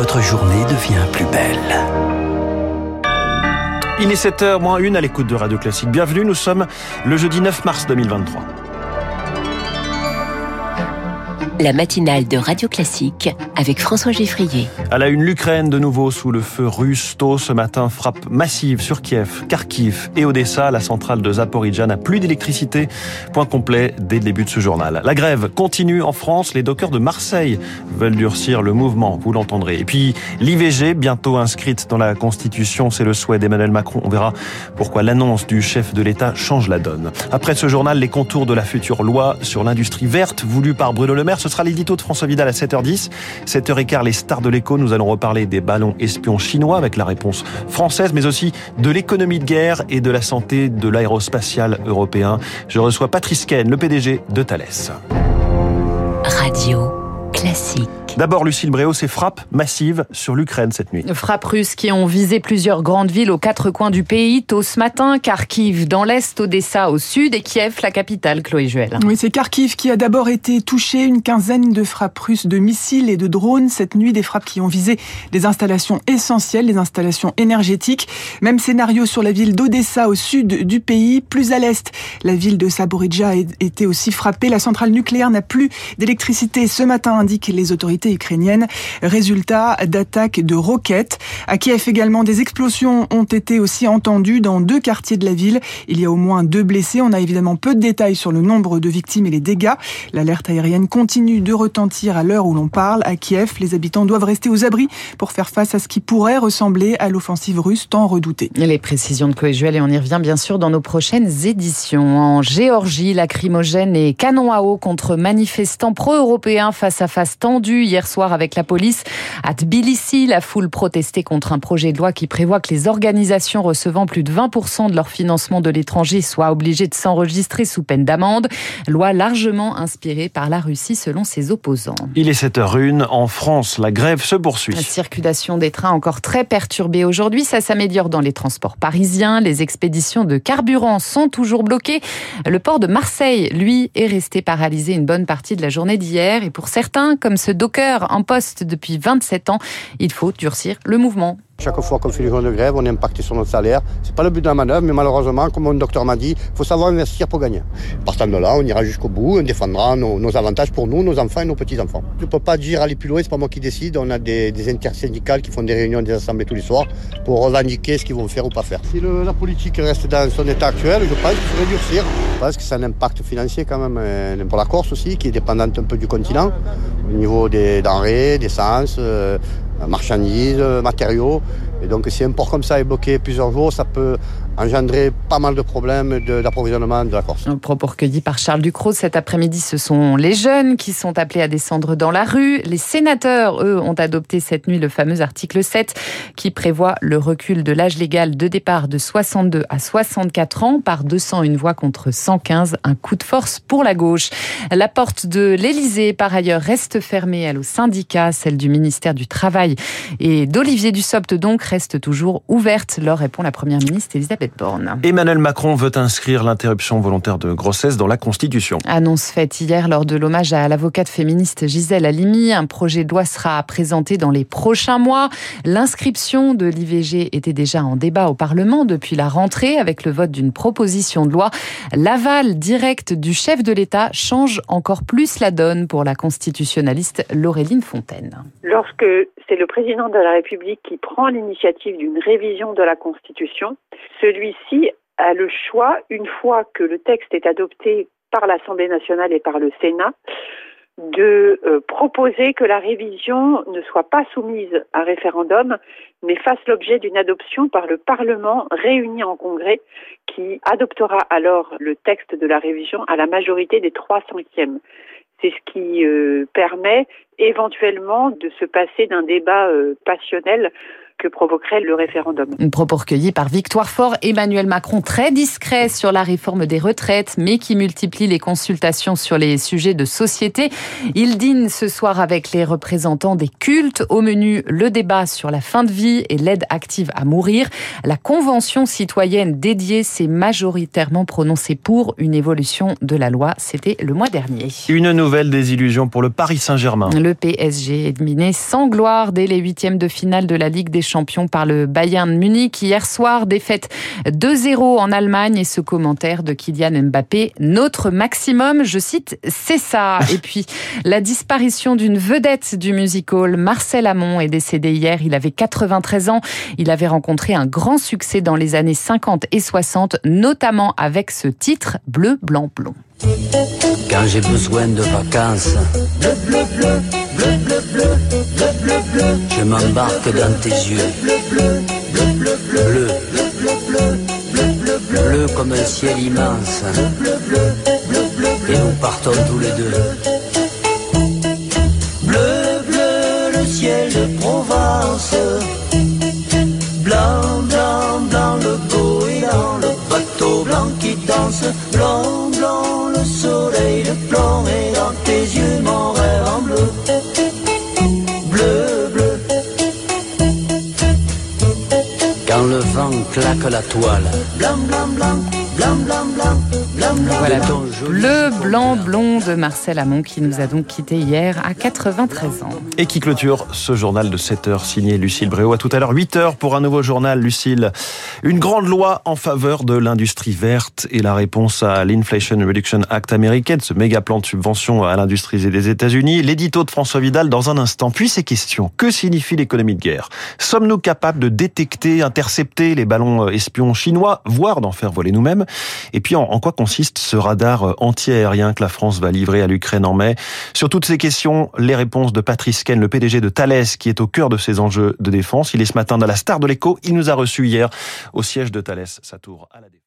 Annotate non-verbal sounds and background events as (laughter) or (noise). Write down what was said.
votre journée devient plus belle. Il est 7h moins 1 à l'écoute de Radio Classique. Bienvenue, nous sommes le jeudi 9 mars 2023. La matinale de Radio Classique avec François Geffrier. À la une, l'Ukraine de nouveau sous le feu russe. Tôt ce matin, frappe massive sur Kiev, Kharkiv et Odessa. La centrale de Zaporizhzhia n'a plus d'électricité. Point complet dès le début de ce journal. La grève continue en France. Les dockers de Marseille veulent durcir le mouvement, vous l'entendrez. Et puis l'IVG, bientôt inscrite dans la Constitution, c'est le souhait d'Emmanuel Macron. On verra pourquoi l'annonce du chef de l'État change la donne. Après ce journal, les contours de la future loi sur l'industrie verte voulue par Bruno Le Maire. Ce sera l'édito de François Vidal à 7h10. 7h15, les stars de l'écho. Nous allons reparler des ballons espions chinois avec la réponse française, mais aussi de l'économie de guerre et de la santé de l'aérospatial européen. Je reçois Patrice Ken, le PDG de Thales. Radio classique. D'abord, Lucille Bréau, ces frappes massives sur l'Ukraine cette nuit. Frappes russes qui ont visé plusieurs grandes villes aux quatre coins du pays. Tôt ce matin, Kharkiv dans l'est, Odessa au sud et Kiev, la capitale, Chloé Juel. Oui, c'est Kharkiv qui a d'abord été touché. Une quinzaine de frappes russes de missiles et de drones cette nuit. Des frappes qui ont visé des installations essentielles, les installations énergétiques. Même scénario sur la ville d'Odessa au sud du pays. Plus à l'est, la ville de Saboridja a été aussi frappée. La centrale nucléaire n'a plus d'électricité ce matin, indiquent les autorités ukrainienne. Résultat d'attaques de roquettes. À Kiev également, des explosions ont été aussi entendues dans deux quartiers de la ville. Il y a au moins deux blessés. On a évidemment peu de détails sur le nombre de victimes et les dégâts. L'alerte aérienne continue de retentir à l'heure où l'on parle. À Kiev, les habitants doivent rester aux abris pour faire face à ce qui pourrait ressembler à l'offensive russe tant redoutée. Les précisions de Coéjuel et on y revient bien sûr dans nos prochaines éditions. En Géorgie, lacrymogène et canon à eau contre manifestants pro-européens face à face tendu hier soir avec la police. À Tbilissi, la foule protestait contre un projet de loi qui prévoit que les organisations recevant plus de 20% de leur financement de l'étranger soient obligées de s'enregistrer sous peine d'amende. Loi largement inspirée par la Russie selon ses opposants. Il est 7h01. En France, la grève se poursuit. La circulation des trains encore très perturbée aujourd'hui. Ça s'améliore dans les transports parisiens. Les expéditions de carburant sont toujours bloquées. Le port de Marseille, lui, est resté paralysé une bonne partie de la journée d'hier. Et pour certains, comme ce docker en poste depuis 27 ans, il faut durcir le mouvement. Chaque fois qu'on fait les jours de grève, on est impacté sur notre salaire. C'est pas le but de la manœuvre, mais malheureusement, comme mon docteur m'a dit, il faut savoir investir pour gagner. Partant de là, on ira jusqu'au bout, on défendra nos, avantages pour nous, nos enfants et nos petits-enfants. Je ne peux pas dire aller plus loin, c'est pas moi qui décide. On a des, des intersyndicales qui font des réunions, des assemblées tous les soirs pour revendiquer ce qu'ils vont faire ou pas faire. Si la politique reste dans son état actuel, je pense qu'il faudrait durcir. Je pense que ça a un impact financier quand même euh, pour la Corse aussi, qui est dépendante un peu du continent, au niveau des denrées, d'essence. Euh, marchandises, matériaux. Et donc si un port comme ça est bloqué plusieurs jours, ça peut engendrer pas mal de problèmes d'approvisionnement de, la Corse. Un propos recueilli par Charles Ducrot cet après-midi, ce sont les jeunes qui sont appelés à descendre dans la rue. Les sénateurs, eux, ont adopté cette nuit le fameux article 7 qui prévoit le recul de l'âge légal de départ de 62 à 64 ans par 201 voix contre 115, un coup de force pour la gauche. La porte de l'Élysée, par ailleurs, reste fermée, elle, au syndicat, celle du ministère du Travail et d'Olivier Dussopt, donc, reste toujours ouverte. Leur répond la première ministre Elisabeth Borne. Emmanuel Macron veut inscrire l'interruption volontaire de grossesse dans la Constitution. Annonce faite hier lors de l'hommage à l'avocate féministe Gisèle Halimi. Un projet de loi sera présenté dans les prochains mois. L'inscription de l'IVG était déjà en débat au Parlement depuis la rentrée avec le vote d'une proposition de loi. L'aval direct du chef de l'État change encore plus la donne pour la constitutionnaliste Laureline Fontaine. Lorsque c'est le président de la République qui prend l'initiative d'une révision de la Constitution. Celui-ci a le choix, une fois que le texte est adopté par l'Assemblée nationale et par le Sénat, de euh, proposer que la révision ne soit pas soumise à référendum, mais fasse l'objet d'une adoption par le Parlement réuni en congrès, qui adoptera alors le texte de la révision à la majorité des trois cinquièmes. C'est ce qui euh, permet éventuellement de se passer d'un débat euh, passionnel que provoquerait le référendum. Une propos recueilli par Victoire Fort, Emmanuel Macron très discret sur la réforme des retraites, mais qui multiplie les consultations sur les sujets de société. Il dîne ce soir avec les représentants des cultes. Au menu, le débat sur la fin de vie et l'aide active à mourir. La convention citoyenne dédiée s'est majoritairement prononcée pour une évolution de la loi. C'était le mois dernier. Une nouvelle désillusion pour le Paris Saint-Germain. Le PSG est miné sans gloire dès les huitièmes de finale de la Ligue des Champions par le Bayern Munich. Hier soir, défaite 2-0 en Allemagne et ce commentaire de Kylian Mbappé, notre maximum, je cite, c'est ça. Et (laughs) puis, la disparition d'une vedette du musical, Marcel Amont, est décédé hier. Il avait 93 ans. Il avait rencontré un grand succès dans les années 50 et 60, notamment avec ce titre, Bleu, Blanc, Blond. Quand j'ai besoin de vacances, bleu, bleu, bleu, bleu, bleu, bleu, bleu, bleu, bleu, je m'embarque dans tes yeux, bleu, bleu, bleu, bleu, bleu, bleu, bleu, bleu, bleu, comme un ciel immense, et nous partons tous les deux. claque la toile. Blam, blam, blam, blam, blam, blam. Voilà, joli Bleu, blanc, blond de Marcel Amont qui nous a donc quitté hier à 93 ans. Et qui clôture ce journal de 7 heures signé Lucille Bréau. À tout à l'heure, 8 heures pour un nouveau journal. Lucille, une grande loi en faveur de l'industrie verte et la réponse à l'Inflation Reduction Act américaine, ce méga plan de subvention à l'industrie des États-Unis. L'édito de François Vidal dans un instant. Puis ces questions. Que signifie l'économie de guerre? Sommes-nous capables de détecter, intercepter les ballons euh, espions chinois, voire d'en faire voler nous-mêmes? Et puis en, en quoi consiste ce radar euh, anti-aérien que la France va livrer à l'Ukraine en mai Sur toutes ces questions, les réponses de Patrice Ken, le PDG de Thales, qui est au cœur de ces enjeux de défense. Il est ce matin dans la star de l'écho. Il nous a reçus hier au siège de Thales, sa tour à la Défense.